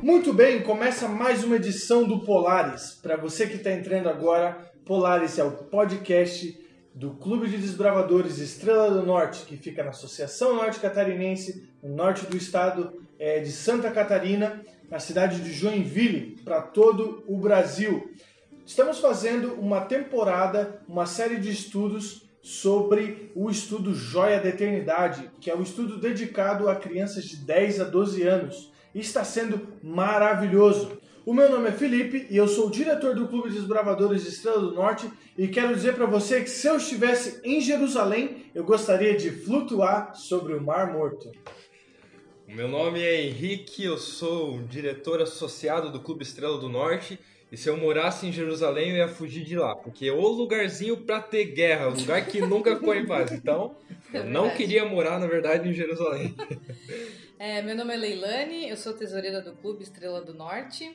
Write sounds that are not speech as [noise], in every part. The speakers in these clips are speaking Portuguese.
Muito bem, começa mais uma edição do Polaris. Para você que está entrando agora, Polaris é o podcast do Clube de Desbravadores Estrela do Norte, que fica na Associação Norte Catarinense, no norte do estado é, de Santa Catarina, na cidade de Joinville, para todo o Brasil. Estamos fazendo uma temporada, uma série de estudos sobre o estudo Joia da Eternidade, que é um estudo dedicado a crianças de 10 a 12 anos. E está sendo maravilhoso. O meu nome é Felipe e eu sou o diretor do Clube dos Bravadores de Estrela do Norte e quero dizer para você que se eu estivesse em Jerusalém, eu gostaria de flutuar sobre o Mar Morto. O meu nome é Henrique, eu sou diretor associado do Clube Estrela do Norte e se eu morasse em Jerusalém, eu ia fugir de lá, porque é o lugarzinho pra ter guerra, o lugar que nunca ficou em paz. Então, eu não queria morar, na verdade, em Jerusalém. [laughs] É, meu nome é Leilane, eu sou tesoureira do Clube Estrela do Norte.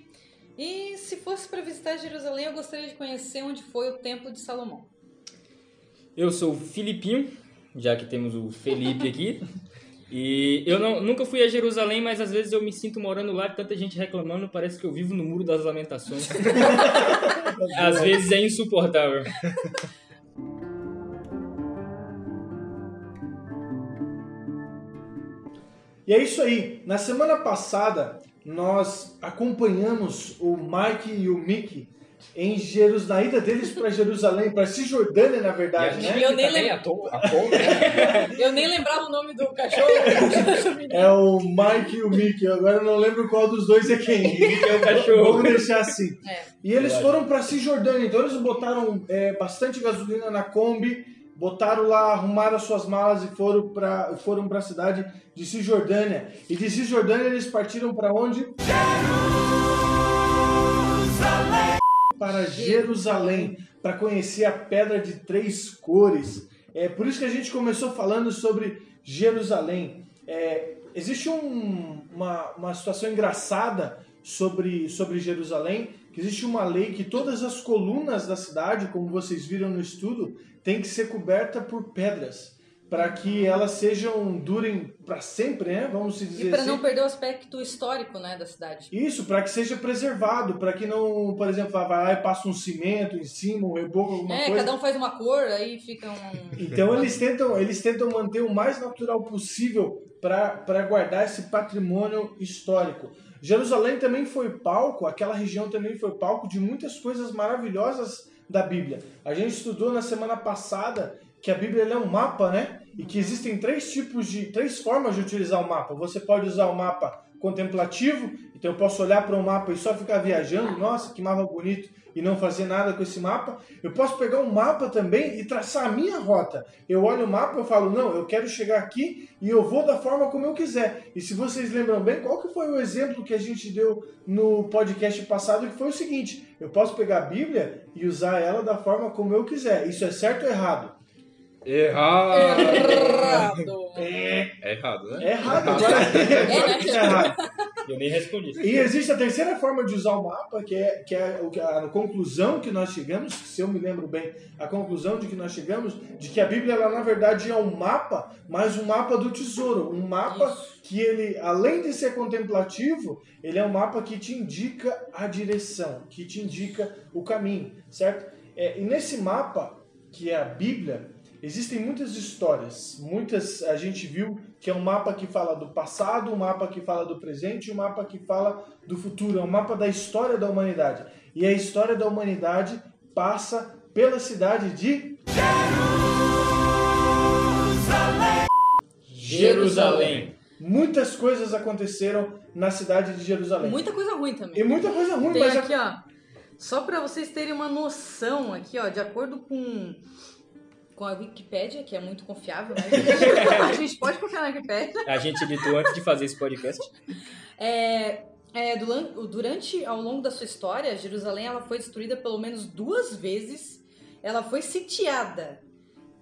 E se fosse para visitar Jerusalém, eu gostaria de conhecer onde foi o Templo de Salomão. Eu sou o Filipinho, já que temos o Felipe aqui. [laughs] E eu não, nunca fui a Jerusalém, mas às vezes eu me sinto morando lá, tanta gente reclamando, parece que eu vivo no Muro das Lamentações. [laughs] às vezes é insuportável. [laughs] E é isso aí. Na semana passada, nós acompanhamos o Mike e o Mickey em Jerus... na ida deles para [laughs] Jerusalém, para Cisjordânia, na verdade, né? Eu nem, lem... né? [laughs] eu nem lembrava o nome do cachorro. [laughs] É o Mike e o Mickey. Agora eu não lembro qual dos dois é quem. é o cachorro. Vamos deixar assim. É. E eles foram para Cisjordânia, então eles botaram é, bastante gasolina na Kombi, botaram lá, arrumaram as suas malas e foram para foram a cidade de Cisjordânia. E de Cisjordânia eles partiram para onde? Para Jerusalém, para conhecer a Pedra de Três Cores. É por isso que a gente começou falando sobre Jerusalém. É, existe um- uma, uma situação engraçada sobre, sobre Jerusalém, que existe uma lei que todas as colunas da cidade, como vocês viram no estudo, tem que ser coberta por pedras, para que elas sejam durem para sempre, né? Vamos se dizer E para assim. não perder o aspecto histórico né, da cidade. Isso, para que seja preservado, para que não, por exemplo, vai lá e passa um cimento em cima, um reboco, alguma É, coisa. cada um faz uma cor, aí fica um. Então eles tentam, eles tentam manter o mais natural possível para guardar esse patrimônio histórico. Jerusalém também foi palco, aquela região também foi palco de muitas coisas maravilhosas da Bíblia. A gente estudou na semana passada que a Bíblia é um mapa, né? E que existem três tipos de, três formas de utilizar o mapa. Você pode usar o mapa contemplativo, então eu posso olhar para o mapa e só ficar viajando, nossa, que mapa bonito, e não fazer nada com esse mapa. Eu posso pegar um mapa também e traçar a minha rota. Eu olho o mapa e falo, não, eu quero chegar aqui e eu vou da forma como eu quiser. E se vocês lembram bem, qual que foi o exemplo que a gente deu no podcast passado, que foi o seguinte, eu posso pegar a Bíblia e usar ela da forma como eu quiser. Isso é certo ou errado? Errado! Errado! É, É errado, né? é errado. Agora, agora que é errado. Eu nem respondi. E existe a terceira forma de usar o mapa, que é, que é o que- a conclusão que nós chegamos, se eu me lembro bem, a conclusão de que nós chegamos, de que a Bíblia, ela, na verdade, é um mapa, mas um mapa do tesouro. Um mapa Isso. que ele, além de ser contemplativo, ele é um mapa que te indica a direção, que te indica o caminho, certo? É, e nesse mapa, que é a Bíblia, existem muitas histórias. Muitas a gente viu que é um mapa que fala do passado, um mapa que fala do presente e um mapa que fala do futuro. É um mapa da história da humanidade. E a história da humanidade passa pela cidade de Jerusalém. Muitas coisas aconteceram na cidade de Jerusalém. Muita coisa ruim também. E muita coisa ruim, Tem mas aqui, ó. Só para vocês terem uma noção aqui, ó, de acordo com com a Wikipédia, que é muito confiável, né? [laughs] a gente pode confiar na Wikipédia. A gente editou antes de fazer esse podcast. É, é, duran- durante, ao longo da sua história, Jerusalém ela foi destruída pelo menos duas vezes. Ela foi sitiada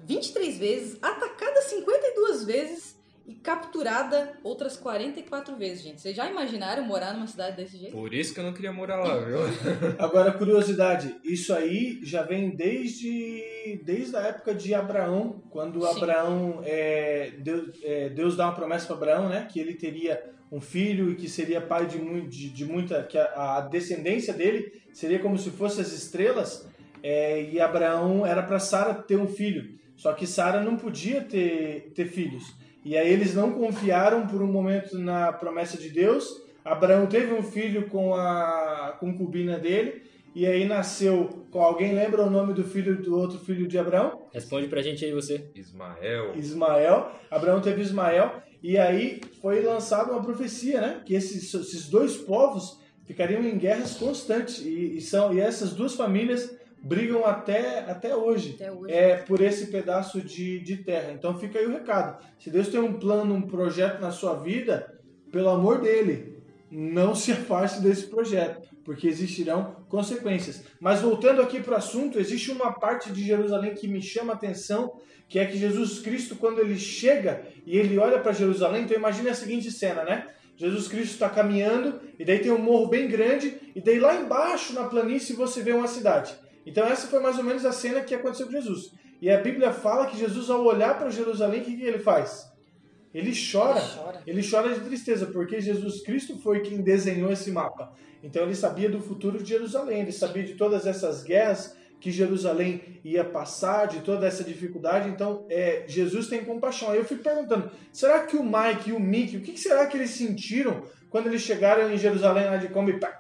23 vezes, atacada 52 vezes e capturada outras 44 vezes, gente. Vocês já imaginaram morar numa cidade desse jeito? Por isso que eu não queria morar lá, viu? [laughs] Agora, curiosidade, isso aí já vem desde, desde a época de Abraão, quando Sim. Abraão, é, Deus, é, Deus dá uma promessa para Abraão, né, que ele teria um filho e que seria pai de, de, de muita, que a, a descendência dele seria como se fosse as estrelas, é, e Abraão era para Sara ter um filho, só que Sara não podia ter, ter filhos. E aí eles não confiaram por um momento na promessa de Deus. Abraão teve um filho com a concubina dele, e aí nasceu. com Alguém lembra o nome do filho do outro filho de Abraão? Responde pra gente aí você. Ismael. Ismael. Abraão teve Ismael, e aí foi lançada uma profecia, né? Que esses, esses dois povos ficariam em guerras constantes, e, e são, e essas duas famílias brigam até, até hoje Até hoje. é, por esse pedaço de, de terra. Então fica aí o recado. Se Deus tem um plano, um projeto na sua vida, pelo amor dele, não se [laughs] afaste desse projeto, porque existirão consequências. Mas voltando aqui para o assunto, existe uma parte de Jerusalém que me chama a atenção, que é que Jesus Cristo, quando ele chega e ele olha para Jerusalém, então imagine a seguinte cena, né? Jesus Cristo está caminhando, e daí tem um morro bem grande, e daí lá embaixo na planície você vê uma cidade. Então essa foi mais ou menos a cena que aconteceu com Jesus. E a Bíblia fala que Jesus, ao olhar para Jerusalém, o que, que ele faz? Ele chora. Ele chora. Ele chora de tristeza, porque Jesus Cristo foi quem desenhou esse mapa. Então ele sabia do futuro de Jerusalém, ele sabia de todas essas guerras que Jerusalém ia passar, de toda essa dificuldade. Então é, Jesus tem compaixão. Aí eu fico perguntando: será que o Mike e o Mickey, o que, será que eles sentiram quando eles chegaram em Jerusalém lá de pac,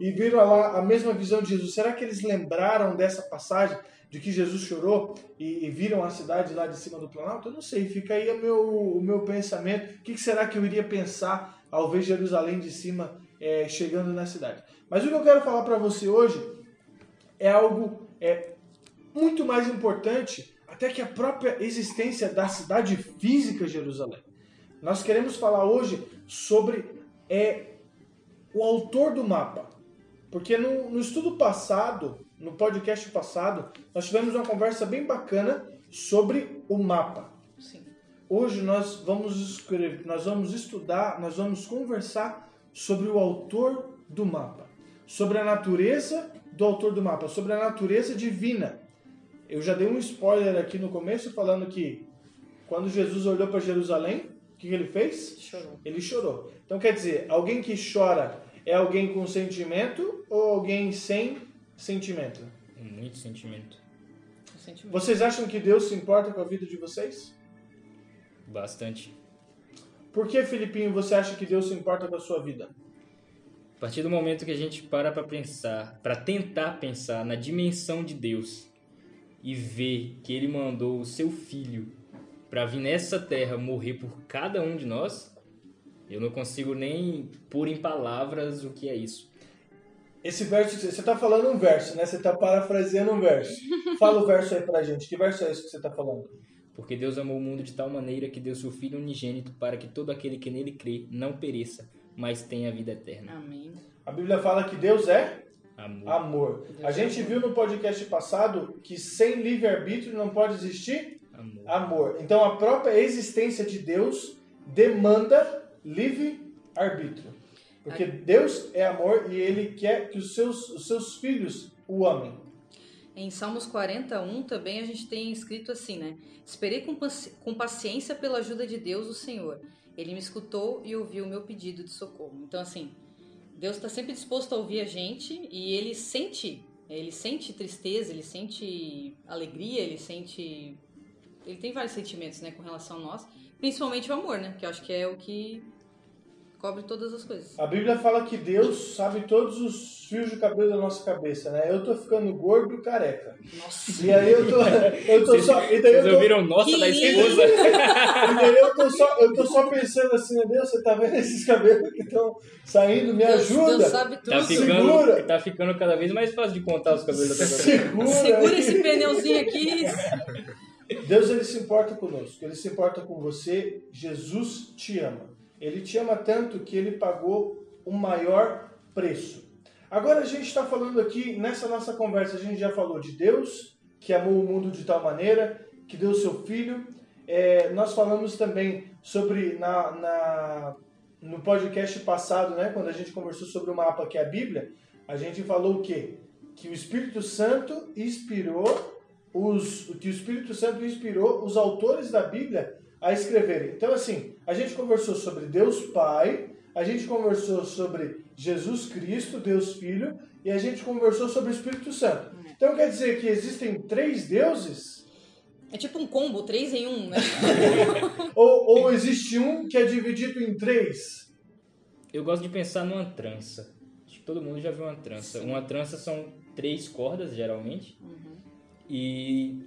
e viram lá a mesma visão de Jesus? Será que eles lembraram dessa passagem? de que Jesus chorou e, e viram a cidade lá de cima do Planalto? Eu não sei, fica aí o meu, o meu pensamento. O que, que será que eu iria pensar ao ver Jerusalém de cima é, chegando na cidade? Mas o que eu quero falar para você hoje é algo é, muito mais importante até que a própria existência da cidade física Jerusalém. Nós queremos falar hoje sobre é, o autor do mapa. Porque no, no estudo passado, no podcast passado, nós tivemos uma conversa bem bacana sobre o mapa. Sim. Hoje nós vamos escrever, nós vamos estudar, nós vamos conversar sobre o autor do mapa, sobre a natureza do autor do mapa, sobre a natureza divina. Eu já dei um spoiler aqui no começo falando que quando Jesus olhou para Jerusalém, o que que ele fez? Chorou. Ele chorou. Então quer dizer, alguém que chora é alguém com sentimento ou alguém sem sentimento? Muito sentimento. Sentimento. Vocês acham que Deus se importa com a vida de vocês? Bastante. Por que, Filipinho, você acha que Deus se importa com a sua vida? A partir do momento que a gente para pra pensar, pra tentar pensar na dimensão de Deus e ver que ele mandou o seu filho pra vir nessa terra morrer por cada um de nós, eu não consigo nem pôr em palavras o que é isso. Esse verso, você está falando um verso, né? Você está parafraseando um verso. [laughs] Fala o verso aí pra gente. Que verso é esse que você está falando? Porque Deus amou o mundo de tal maneira que deu seu Filho unigênito para que todo aquele que nele crê não pereça, mas tenha a vida eterna. Amém. A Bíblia fala que Deus é Amor. amor. Deus A é gente amor. viu no podcast passado que sem livre-arbítrio não pode existir Amor. amor. Então a própria existência de Deus demanda livre-arbítrio. Porque Deus é amor e ele quer que os seus, os seus filhos o amem. Em Salmos 41 também a gente tem escrito assim, né? Esperei com, paci- com paciência pela ajuda de Deus, o Senhor. Ele me escutou e ouviu o meu pedido de socorro. Então, assim, Deus está sempre disposto a ouvir a gente e ele sente, ele sente tristeza, ele sente alegria, ele sente. Ele tem vários sentimentos, né, com relação a nós. Principalmente o amor, né? Que eu acho que é o que cobre todas as coisas. A Bíblia fala que Deus sabe todos os fios de cabelo da nossa cabeça, né? Eu tô ficando gordo e careca. Nossa! E aí eu tô, eu tô só. E daí eu Vocês tô, ouviram nossa da lindo. esposa? e daí eu tô só, eu tô só pensando assim, meu Deus, você tá vendo esses cabelos que estão saindo? Me Deus, ajuda! Deus sabe tudo. Tá Segura. ficando, tá ficando cada vez mais fácil de contar os cabelos da cabeça. Segura! Segura esse pneuzinho aqui. Deus ele se importa conosco, ele se importa com você. Jesus te ama. Ele te ama tanto que ele pagou o maior preço. Agora a gente está falando aqui, nessa nossa conversa, a gente já falou de Deus, que amou o mundo de tal maneira, que deu seu filho. é, nós falamos também sobre na, na, no podcast passado, né, quando a gente conversou sobre o mapa que é a Bíblia, a gente falou o quê? Que o Espírito Santo inspirou os que o Espírito Santo inspirou os autores da Bíblia a escreverem. Então assim, a gente conversou sobre Deus Pai, a gente conversou sobre Jesus Cristo, Deus Filho, e a gente conversou sobre o Espírito Santo. Então quer dizer que existem três deuses? É tipo um combo, três em um, né? [laughs] ou, ou existe um que é dividido em três? Eu gosto de pensar numa trança. Acho que todo mundo já viu uma trança. Sim. Uma trança são três cordas, geralmente. Uhum. E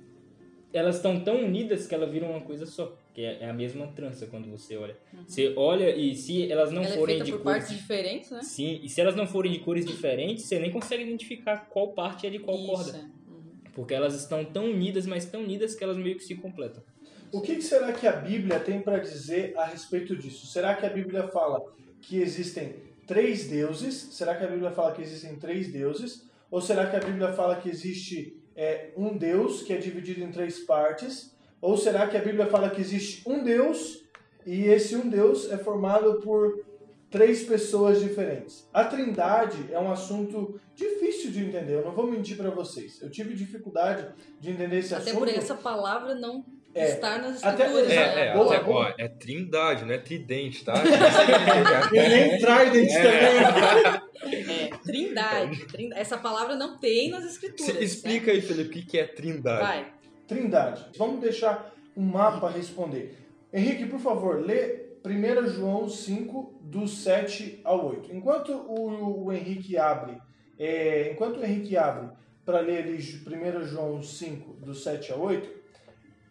elas estão tão unidas que elas viram uma coisa só. Que é, é a mesma trança quando você olha. Uhum. Você olha e se elas não Ela é forem é de por cores. partes diferentes, né? Sim, e se elas não forem de cores diferentes, você nem consegue identificar qual parte é de qual Isso, corda. Uhum. Porque elas estão tão unidas, mas tão unidas que elas meio que se completam. O que, que será que a Bíblia tem para dizer a respeito disso? Será que a Bíblia fala que existem três deuses? Será que a Bíblia fala que existem três deuses? Ou será que a Bíblia fala que existe é, um Deus que é dividido em três partes? Ou será que a Bíblia fala que existe um Deus e esse um Deus é formado por três pessoas diferentes? A Trindade é um assunto difícil de entender, eu não vou mentir para vocês. Eu tive dificuldade de entender esse Até assunto. por essa palavra não É. estar nas Até- escrituras, É, né? é, Boa, até, boa. ó, é trindade, não é tridente, tá? [laughs] E nem Trident também. É, trindade. Trinda- Essa palavra não tem nas escrituras. Explica aí, Felipe, o que é né? trindade. Vai. Trindade. Vamos deixar um mapa responder. Henrique, por favor, lê 1 João 5, do 7 ao 8. Enquanto o, o Henrique abre, é, enquanto o Henrique abre para ler ali 1 João 5, do 7 ao 8,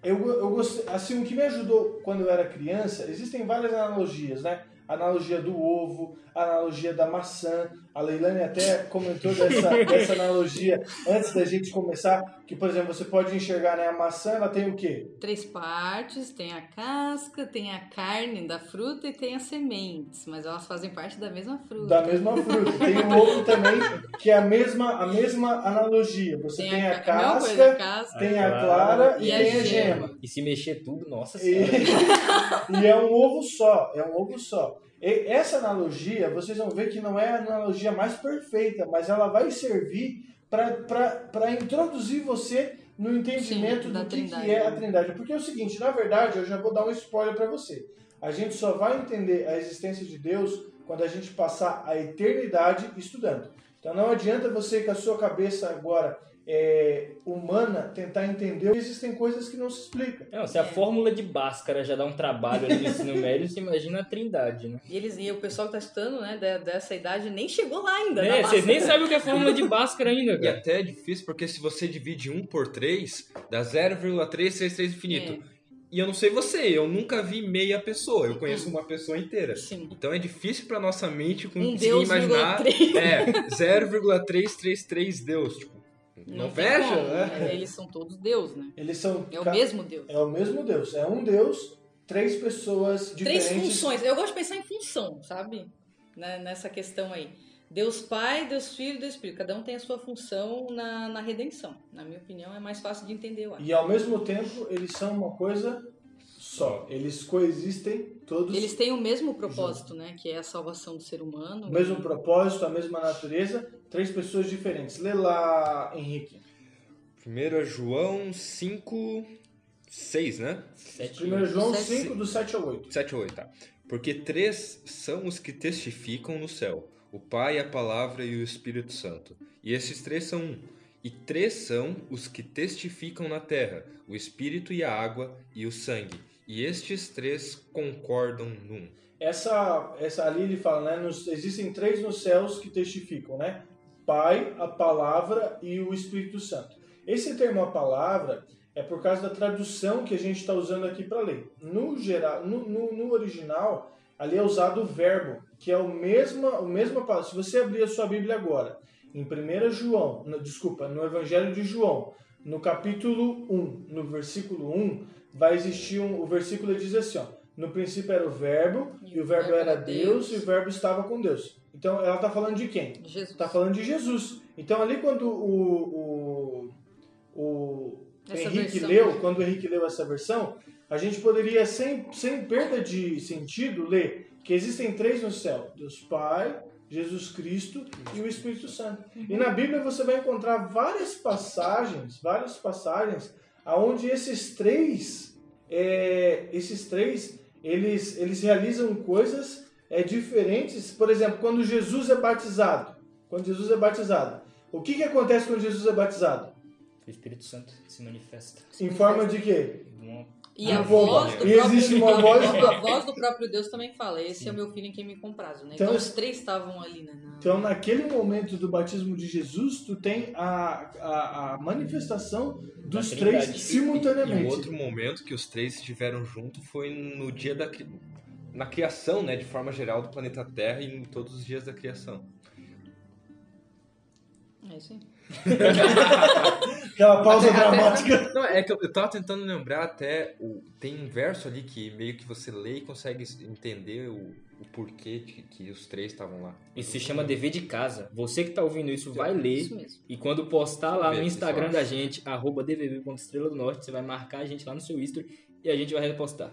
eu, eu gostei, assim, o que me ajudou quando eu era criança, existem várias analogias, né? Analogia do ovo, analogia da maçã. A Leilane até comentou dessa, dessa analogia antes da gente começar, que, por exemplo, você pode enxergar, né? A maçã, ela tem o quê? Três partes, tem a casca, tem a carne da fruta e tem as sementes, mas elas fazem parte da mesma fruta. Da mesma fruta. Tem o ovo também, que é a mesma, a mesma analogia. Você tem, a, ca- mesma coisa, a casca, casca. tem a clara clara e, e a tem a gema. gema. E se mexer tudo, nossa E, senhora. [laughs] e é um ovo só, é um ovo só. E essa analogia, vocês vão ver que não é a analogia mais perfeita, mas ela vai servir para introduzir você no entendimento Sim, do que, que é a Trindade. Porque é o seguinte, na verdade, eu já vou dar um spoiler para você. A gente só vai entender a existência de Deus quando a gente passar a eternidade estudando. Então não adianta você com a sua cabeça agora é, humana tentar entender. Existem coisas que não se explicam. Não, se a fórmula de Bhaskara já dá um trabalho ali no ensino médio, você imagina a trindade, né? E eles e o pessoal que tá estudando, né, de- dessa idade nem chegou lá ainda. É, vocês massa. nem sabem o que é fórmula de Bhaskara ainda, E cara. até é difícil porque se você divide 1 por 3, dá 0,333 infinito. É. E eu não sei você, eu nunca vi meia pessoa, eu conheço uma pessoa inteira. Sim. Então é difícil pra nossa mente Um conseguir Deus, imaginar. vírgula três. É, 0,333 Deus. Tipo, não, tem fecha, como, né? Eles são todos Deus, né? Eles são É o ca- mesmo Deus. É o mesmo Deus. É um Deus, três pessoas diferentes. Três funções. Eu gosto de pensar em função, sabe? Né, Nessa questão aí. Deus Pai, Deus Filho e Deus Espírito. Cada um tem a sua função na, na redenção. Na minha opinião, é mais fácil de entender, eu acho. E ao mesmo tempo, eles são uma coisa só. Eles coexistem todos. Eles têm o mesmo propósito, né? Que é a salvação do ser humano. O mesmo propósito, a mesma natureza, três pessoas diferentes. Lê lá, Henrique. 1 João 5, 6, né? Sete 1 João Sete. 5, do 7 ao 8. 7 ou 8, tá. Porque três são os que testificam no céu: o Pai, a Palavra e o Espírito Santo. E esses três são um. E três são os que testificam na terra: o Espírito e a água e o sangue. E estes três concordam num. Essa, essa ali ele fala, né? nos- existem três nos céus que testificam, né? Pai, a palavra e o Espírito Santo. Esse termo a palavra é por causa da tradução que a gente está usando aqui para ler. No geral, no, no, no original, ali é usado o verbo, que é o mesmo, o mesmo palavra. Se você abrir a sua Bíblia agora, em 1 João, no- desculpa, no Evangelho de João, no capítulo 1, no versículo 1, vai existir um, o versículo diz assim, ó, no princípio era o verbo, e, o verbo era Deus, e o verbo estava com Deus. Então ela está falando de quem? Jesus. Está falando de Jesus. Então ali quando o, o, o Henrique leu, quando o Henrique leu essa versão, a gente poderia, sem, sem perda de sentido, ler que existem três no céu: Deus Pai, Jesus Cristo e o Espírito Santo. E na Bíblia você vai encontrar várias passagens, várias passagens, aonde esses três, é, esses três, eles, eles realizam coisas é, diferentes. Por exemplo, quando Jesus é batizado, quando Jesus é batizado, o que, que acontece quando Jesus é batizado? O Espírito Santo se manifesta. Em forma de quê? De uma- E a Ah, voz do e existe uma próprio, voz- a voz do próprio Deus também fala, esse é o meu filho em quem me comprazo, né? Então, Então, os três estavam ali, né? na- Então, naquele momento do batismo de Jesus, tu tem a, a, a manifestação dos Da três Trindade. E simultaneamente. o outro momento que os três estiveram junto foi no dia da na criação, né, de forma geral do planeta Terra e em todos os dias da criação. É isso aí. Aquela pausa Até- até- dramática. Não, é que eu, eu tava tentando lembrar até o tem um verso ali que meio que você lê e consegue entender o, o porquê de que os três estavam lá. Isso se chama dever de casa. Você que tá ouvindo isso vai ler Isso mesmo. e quando postar lá eu no Instagram eu da gente, arroba dvb.estrela do norte, você vai marcar a gente lá no seu history e a gente vai repostar.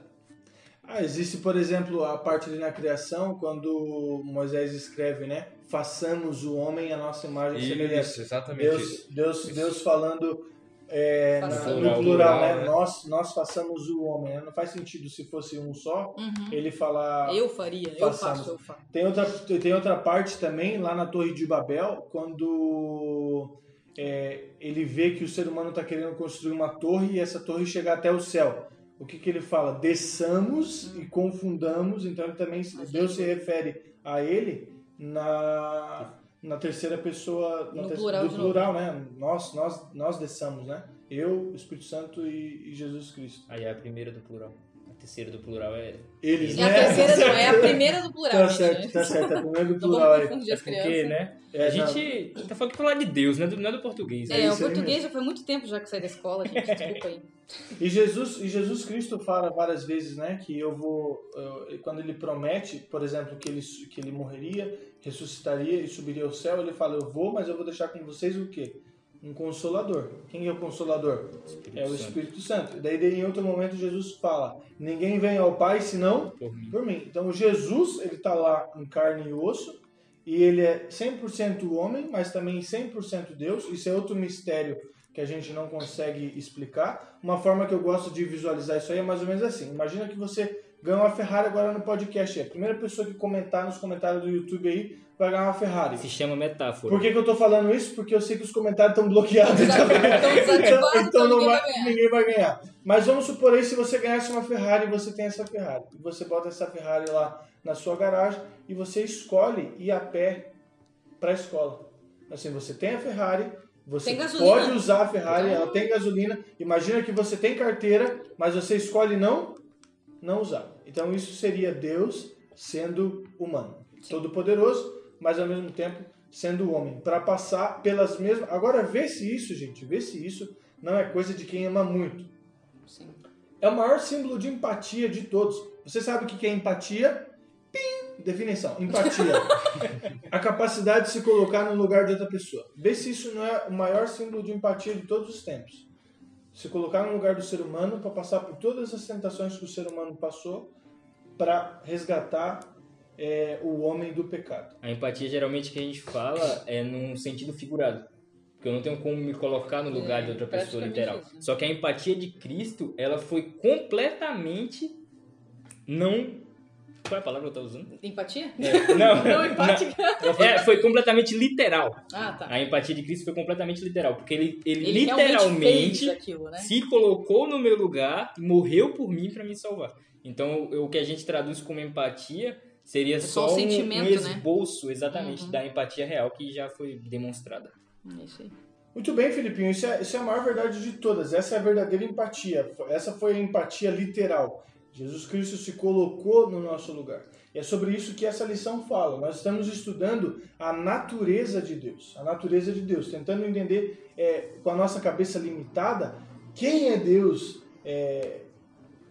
Ah, existe, por exemplo, a parte ali na criação, quando Moisés escreve, né? Façamos o homem a nossa imagem e semelhança. Isso, exatamente Deus, isso. Deus, Deus falando é, na- Façamos. no plural, Plural, né? né? Nós, nós façamos o homem. né? Não faz sentido se fosse um só, Uhum. ele falar Eu faria, eu façamos. faço, eu faço. Tem outra, tem outra parte também, lá na Torre de Babel, quando é, ele vê que o ser humano está querendo construir uma torre e essa torre chegar até o céu. O que, que ele fala? Desçamos e confundamos. Então, ele também, Deus se refere a ele na, na terceira pessoa na No ter- plural do de novo. plural, né? Nós, nós, nós desçamos, né? Eu, o Espírito Santo e, e Jesus Cristo. Aí é a primeira do plural. A terceira do plural é. Eles, E a né? terceira não, é a [laughs] primeira do plural. Tá certo, né? tá certo. A primeira do [laughs] Não plural É as porque, crianças. né? É, a não. gente tá falando que falar de Deus, né? Do- Não é do português. É, É o português já foi muito tempo já que saí da escola, gente. [laughs] Desculpa aí. E Jesus, e Jesus Cristo fala várias vezes, né, que eu vou, eu- quando ele promete, por exemplo, que ele, que ele morreria, ressuscitaria e subiria ao céu, ele fala, eu vou, mas eu vou deixar com vocês o quê? Um consolador. Quem é o consolador? Espírito É o Santo. Espírito Santo. Daí, daí, em outro momento, Jesus fala, ninguém vem ao Pai senão Por mim. por mim. Então, Jesus, ele está lá em carne e osso, e ele é 100% homem, mas também 100% Deus. Isso é outro mistério que a gente não consegue explicar. Uma forma que eu gosto de visualizar isso aí é mais ou menos assim. Imagina que você ganhou uma Ferrari agora no podcast. A primeira pessoa que comentar nos comentários do YouTube aí vai ganhar uma Ferrari. Se chama metáfora. Por que, que eu tô falando isso? Porque eu sei que os comentários estão bloqueados. [laughs] Desativados, então então não ninguém vai- vai ganhar. ninguém vai ganhar. Mas vamos supor aí se você ganhasse uma Ferrari e você tem essa Ferrari. E você bota essa Ferrari lá na sua garagem e você escolhe ir a pé para a escola. Assim, você tem a Ferrari, você pode usar a Ferrari, ela tem gasolina. Imagina que você tem carteira, mas você escolhe não não usar. Então isso seria Deus sendo humano, todo poderoso, mas ao mesmo tempo sendo homem, para passar pelas mesmas. Agora vê se isso, gente, vê se isso não é coisa de quem ama muito. Sim. É o maior símbolo de empatia de todos. Você sabe o que que é empatia? Pim! Definição. Empatia. [laughs] a capacidade de se colocar no lugar de outra pessoa. Vê se isso não é o maior símbolo de empatia de todos os tempos. Se colocar no lugar do ser humano para passar por todas as tentações que o ser humano passou para resgatar é, o homem do pecado. A empatia geralmente que a gente fala é num sentido figurado. Porque eu não tenho como me colocar no lugar É, de outra pessoa literal. isso? Só que a empatia de Cristo, ela foi completamente não. Qual é a palavra que eu tô usando? Empatia? É, não, Não, empática. não. É, foi completamente literal. Ah, tá. A empatia de Cristo foi completamente literal. Porque ele, ele, Ele literalmente aquilo, né? se colocou no meu lugar e morreu por mim para me salvar. Então, o que a gente traduz como empatia seria só só, o um, sentimento, um né? esboço, exatamente, Uhum. da empatia real que já foi demonstrada. É isso aí. Muito bem, Filipinho. Isso é, isso é a maior verdade de todas. Essa é a verdadeira empatia. Essa foi a empatia literal. Jesus Cristo se colocou no nosso lugar. E é sobre isso que essa lição fala. Nós estamos estudando a natureza de Deus. A natureza de Deus. Tentando entender é, com a nossa cabeça limitada quem é Deus. É,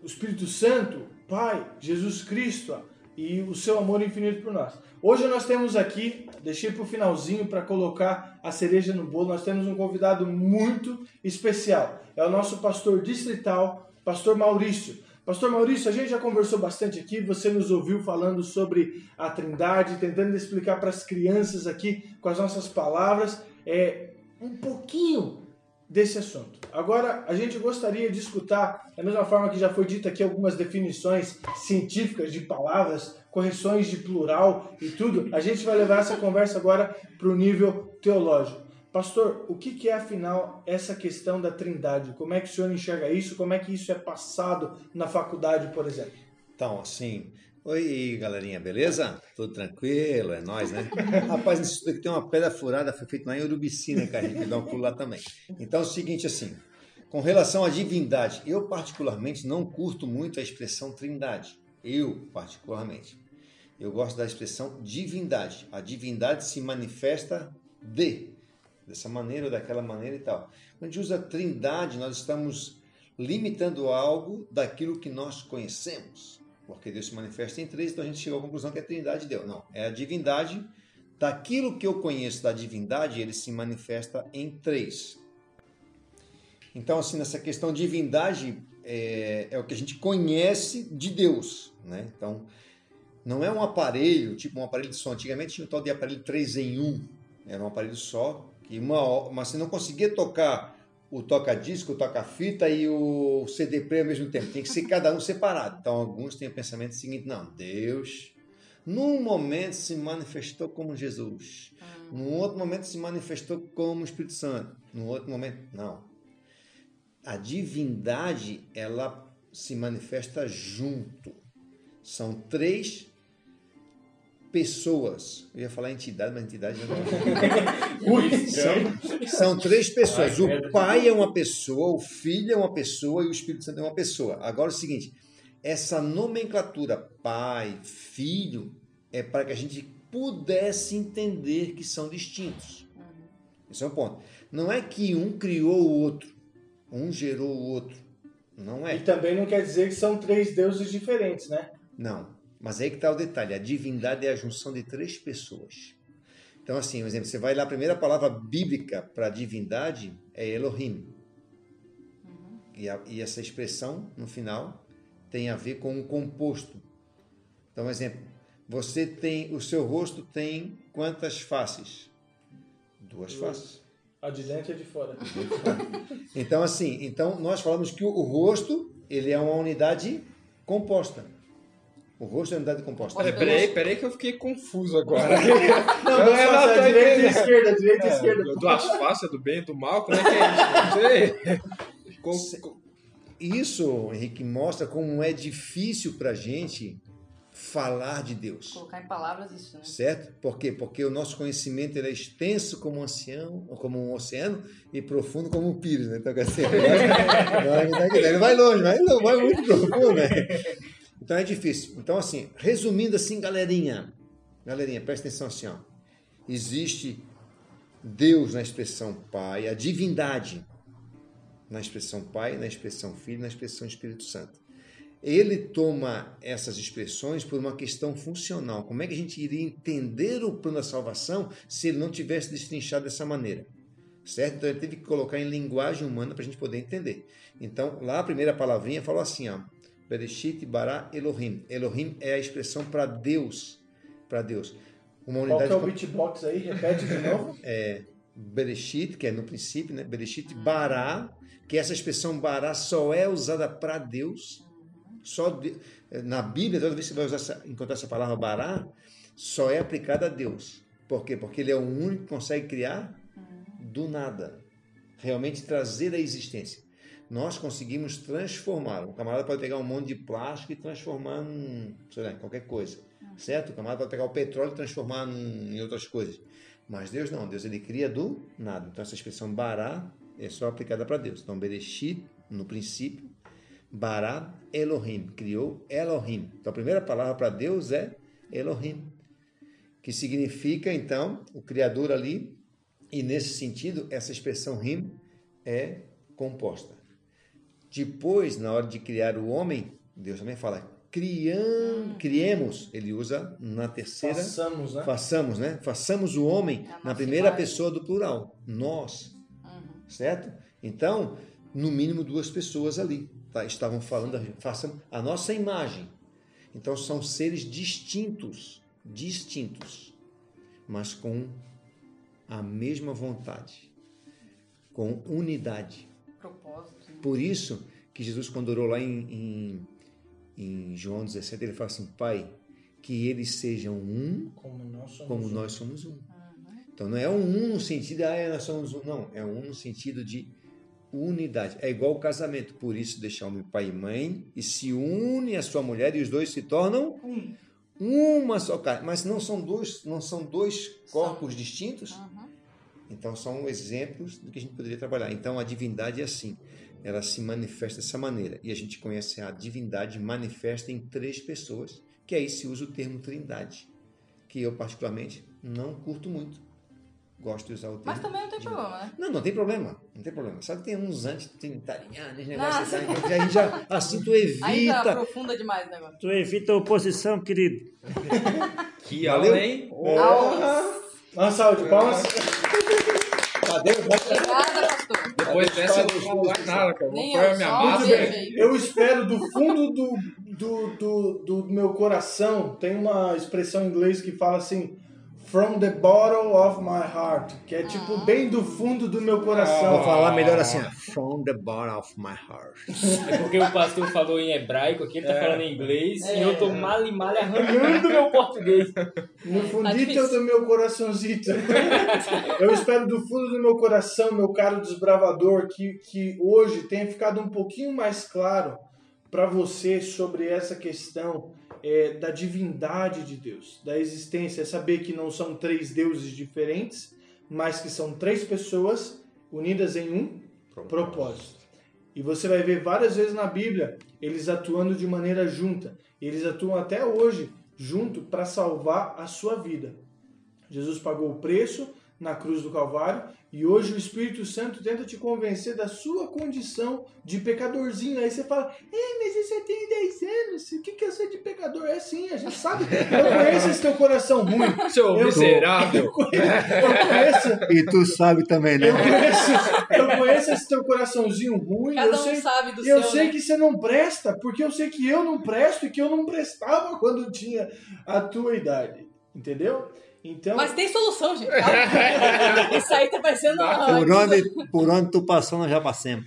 o Espírito Santo, Pai, Jesus Cristo e o seu amor infinito por nós. Hoje nós temos aqui, deixei para o finalzinho para colocar a cereja no bolo, nós temos um convidado muito especial. É o nosso pastor distrital, pastor Maurício. Pastor Maurício, a gente já conversou bastante aqui, você nos ouviu falando sobre a Trindade, tentando explicar para as crianças aqui com as nossas palavras é, um pouquinho desse assunto. Agora, a gente gostaria de escutar, da mesma forma que já foi dito aqui algumas definições científicas de palavras, correções de plural e tudo, a gente vai levar essa conversa agora para o nível teológico. Pastor, o que, é afinal essa questão da trindade? Como é que o senhor enxerga isso? Como é que isso é passado na faculdade, por exemplo? Então, assim, oi galerinha, beleza? Tudo tranquilo? É nós, né? [laughs] Rapaz, estudo aqui tem uma pedra furada, foi feito lá em Urubici, né, cara? A gente dá um pulo lá também. Então é o seguinte, assim, com relação à divindade, eu particularmente não curto muito a expressão trindade. Eu, particularmente. Eu gosto da expressão divindade. A divindade se manifesta de dessa maneira ou daquela maneira e tal. Quando a gente usa trindade, nós estamos limitando algo daquilo que nós conhecemos. Porque Deus se manifesta em três, então a gente chegou à conclusão que é a trindade de Deus. Não, é a divindade. Daquilo que eu conheço da divindade, ele se manifesta em três. Então, assim, nessa questão de divindade, é, é o que a gente conhece de Deus. Né? Então, não é um aparelho, tipo um aparelho de som. Antigamente tinha o tal de aparelho 3 em 1. Era um aparelho só e uma, mas você não conseguia tocar o toca-disco, o toca-fita e o CD player ao mesmo tempo. Tem que ser cada um separado. Então, alguns têm o pensamento seguinte: não, Deus, num momento se manifestou como Jesus, ah. num outro momento se manifestou como Espírito Santo, num outro momento, não. A divindade, ela se manifesta junto. São três pessoas. Eu ia falar entidade, mas entidade não [laughs] é. são, são três pessoas. O Pai é uma pessoa, o Filho é uma pessoa e o Espírito Santo é uma pessoa. Agora é o seguinte: essa nomenclatura Pai, Filho, é para que a gente pudesse entender que são distintos. Esse é um ponto. Não é que um criou o outro, um gerou o outro. Não é. E também não quer dizer que são três deuses diferentes, né? Não. Mas aí que está o detalhe: a divindade é a junção de três pessoas. Então, assim, por exemplo, você vai lá, a primeira palavra bíblica para divindade é Elohim. Uhum. E, a, e, essa expressão, no final, tem a ver com um composto. Então, por exemplo, você tem, o seu rosto tem quantas faces? Duas Duas. faces. A de dentro e a de fora. então, assim, então nós falamos que o, o rosto ele é uma unidade composta. O rosto é unidade composta. Olha, peraí, peraí que eu fiquei confuso agora. [laughs] não, não é nada. É direita e esquerda, direita e é, esquerda. Duas faces, do bem e do mal, como é que é isso? [laughs] Não sei. Isso, Henrique, mostra como é difícil para a gente falar de Deus. Colocar em palavras isso, né? Certo? Por quê? Porque o nosso conhecimento ele é extenso como um oceano, como um oceano e profundo como um pires, né? Então, assim, [laughs] ele vai longe, mas não vai muito profundo, né? Então é difícil. Então, assim, resumindo assim, galerinha, galerinha, presta atenção assim, ó. Existe Deus na expressão Pai, a divindade na expressão Pai, na expressão Filho, na expressão Espírito Santo. Ele toma essas expressões por uma questão funcional. Como é que a gente iria entender o plano da salvação se ele não tivesse destrinchado dessa maneira? Certo? Então ele teve que colocar em linguagem humana para a gente poder entender. Então, lá a primeira palavrinha falou assim, ó, Bereshit bara Elohim. Elohim é a expressão para Deus. Para Deus. Uma unidade Qual que é o beatbox aí? Repete de novo. [laughs] É Bereshit, que é no princípio, né? Bereshit bara, que essa expressão bara só é usada para Deus. Só de, na Bíblia, toda vez que você vai essa, encontrar essa palavra bara, só é aplicada a Deus. Por quê? Porque ele é o único que consegue criar do nada. Realmente trazer a existência nós conseguimos transformar. O camarada pode pegar um monte de plástico e transformar em, sei lá, qualquer coisa. Certo? O camarada pode pegar o petróleo e transformar em outras coisas. Mas Deus não, Deus ele cria do nada. Então essa expressão bará é só aplicada para Deus. Então Bereshit, no princípio, bará Elohim, criou Elohim. Então a primeira palavra para Deus é Elohim, que significa então o criador ali, e nesse sentido essa expressão rim é composta. Depois, na hora de criar o homem, Deus também fala, criam, criemos. Ele usa na terceira. Façamos, né? Façamos, né? Façamos o homem é na primeira pessoa do plural. Nós. Uhum. Certo? Então, no mínimo duas pessoas ali. tá, estavam falando, façam a nossa imagem. Então são seres distintos, distintos, mas com a mesma vontade, com unidade. Propósito. Por isso que Jesus, quando orou lá em, em, em João 17, ele fala assim: Pai, que eles sejam um Como nós somos como um. nós somos um. Então não é um um no sentido, ah, nós somos um. Não, é um no sentido de unidade. É igual o casamento. Por isso, deixar o meu pai e mãe e se une a sua mulher e os dois se tornam Um. uma só carne. Mas não são dois, não são dois corpos distintos? Uhum. Então são exemplos do que a gente poderia trabalhar. Então a divindade é assim, ela se manifesta dessa maneira. E a gente conhece a divindade manifesta em três pessoas, que aí se usa o termo trindade, que eu particularmente não curto muito. Gosto de usar o termo. Mas também não tem divindade. problema, né? Não, não tem problema, não tem problema. Sabe que tem uns anti-trinitarianos, negócio assim, então, a gente já, assim tu [laughs] Aí já evita. aprofunda demais o negócio. Tu evita a oposição, querido. [laughs] Que Valeu. aula, hein? Nossa. Uma salva de palmas. Cadê? Obrigada. Depois dessa eu não falo mais nada, cara. Nem eu, minha aí. Eu espero do fundo do, do, do, do meu coração. Tem uma expressão em inglês que fala assim: From the bottom of my heart. Que é tipo bem do fundo do meu Vou coração. falar melhor assim, ó. from the bottom of my heart. É porque o pastor falou em hebraico aqui, ele tá falando em inglês, e eu tô É. mal e mal arranhando meu português. No fundito difícil. do meu coraçãozito. Eu espero do fundo do meu coração, meu caro desbravador, que, que hoje tenha ficado um pouquinho mais claro para você sobre essa questão é, da divindade de Deus, da existência, é saber que não são três deuses diferentes, mas que são três pessoas unidas em um propósito. E você vai ver várias vezes na Bíblia eles atuando de maneira junta. Eles atuam até hoje junto para salvar a sua vida. Jesus pagou o preço na cruz do Calvário e hoje o Espírito Santo tenta te convencer da sua condição de pecadorzinho. Aí você fala, Ei, mas você tem 10 anos, o que, que é ser de pecador? É sim, a gente sabe. Eu conheço esse teu coração ruim. [laughs] Seu Eu- miserável. [laughs] Eu conheço, E tu sabe também, né? eu conheço, eu conheço esse teu coraçãozinho ruim. Cada eu um sei, sabe do eu seu, sei né? que você não presta, porque eu sei que eu não presto e que eu não prestava [laughs] quando tinha a tua idade. Entendeu? Então, Mas tem solução, gente. [laughs] Isso aí tá parecendo uma... Por onde, por onde tu passou, nós já passamos.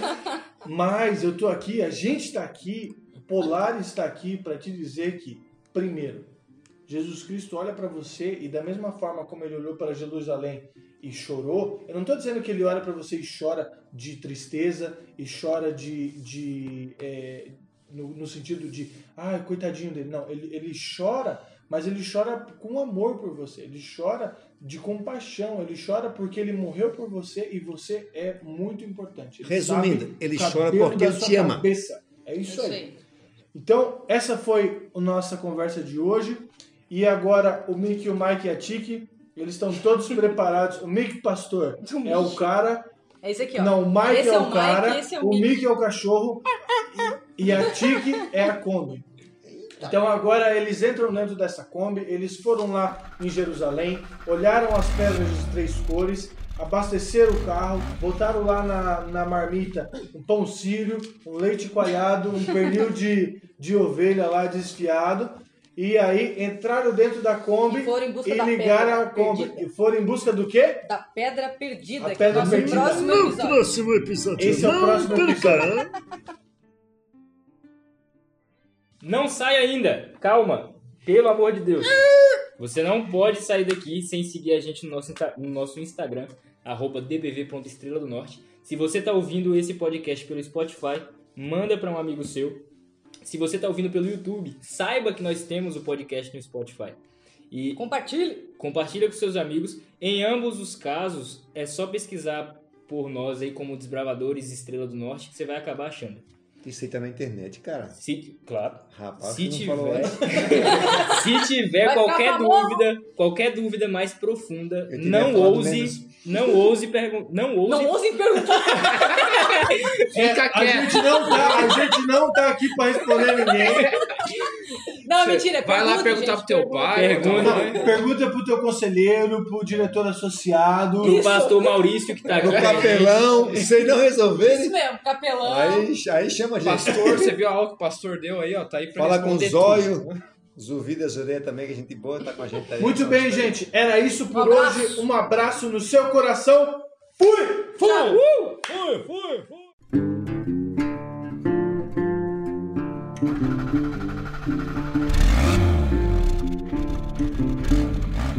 [laughs] mas eu tô aqui, a gente está aqui, o Polar está aqui para te dizer que, primeiro, Jesus Cristo olha para você e da mesma forma como ele olhou para Jerusalém e chorou, eu não estou dizendo que ele olha para você e chora de tristeza e chora de, de é, no, no sentido de, ah, coitadinho dele. Não, ele, ele chora, mas ele chora com amor por você. Ele chora de compaixão. Ele chora porque ele morreu por você e você é muito importante. Ele Resumindo, ele chora porque ele te ama. cabeça. É É isso aí. Então, essa foi a nossa conversa de hoje. E agora o Mick, o Mike e a Tiki, eles estão todos preparados. O Mick Pastor [laughs] é o cara. É esse aqui, ó. Não, o Mike Esse é é o o Mike, cara. esse é o o Mickey. Mick é o cachorro. E a Tiki é a Kombi. Então agora eles entram dentro dessa Kombi, eles foram lá em Jerusalém, olharam as pedras de três cores, abasteceram o carro, botaram lá na, na marmita um pão sírio, um leite coalhado, um pernil de, de ovelha lá desfiado, e aí entraram dentro da Kombi E e da ligaram a Kombi. perdida. E foram em busca do quê? Da Pedra Perdida, A que Pedra é o nosso Perdida. próximo episódio. próximo episódio. Esse é o próximo perca. Não sai ainda, calma, pelo amor de Deus. Você não pode sair daqui sem seguir a gente no nosso, no nosso Instagram, arroba dbv.estrela do norte. Se você está ouvindo esse podcast pelo Spotify, manda para um amigo seu. Se você está ouvindo pelo YouTube, saiba que nós temos o podcast no Spotify. E Compartilhe. compartilha com seus amigos. Em ambos os casos, é só pesquisar por nós aí como Desbravadores Estrela do Norte que você vai acabar achando. Isso aí tá na internet, cara. Se, claro. Rapaz, Se tiver, [laughs] se tiver Vai qualquer dúvida, qualquer dúvida mais profunda, não ouse, não ouse perguntar, não ouse. Não ousem perguntar. Fica A quieto. gente não tá, a gente não tá aqui para responder ninguém. Não, mentira, Vai lá pergunta, perguntar gente, pro teu pergunta. pai. Pergunta. Pergunta pro teu conselheiro, pro diretor associado. O pastor Maurício que tá aqui. O capelão, se eles não Isso resolverem, mesmo, capelão. aí, aí chama a gente. Pastor, você viu a aula que o pastor deu aí, ó? Tá aí pra Fala com os tudo. olhos, as orelhas também, que a gente boa, tá com a gente aí. Muito bem, gente. Era isso por Um hoje. Um abraço no seu coração. Fui! Fui! Uh! Fui, fui, fui!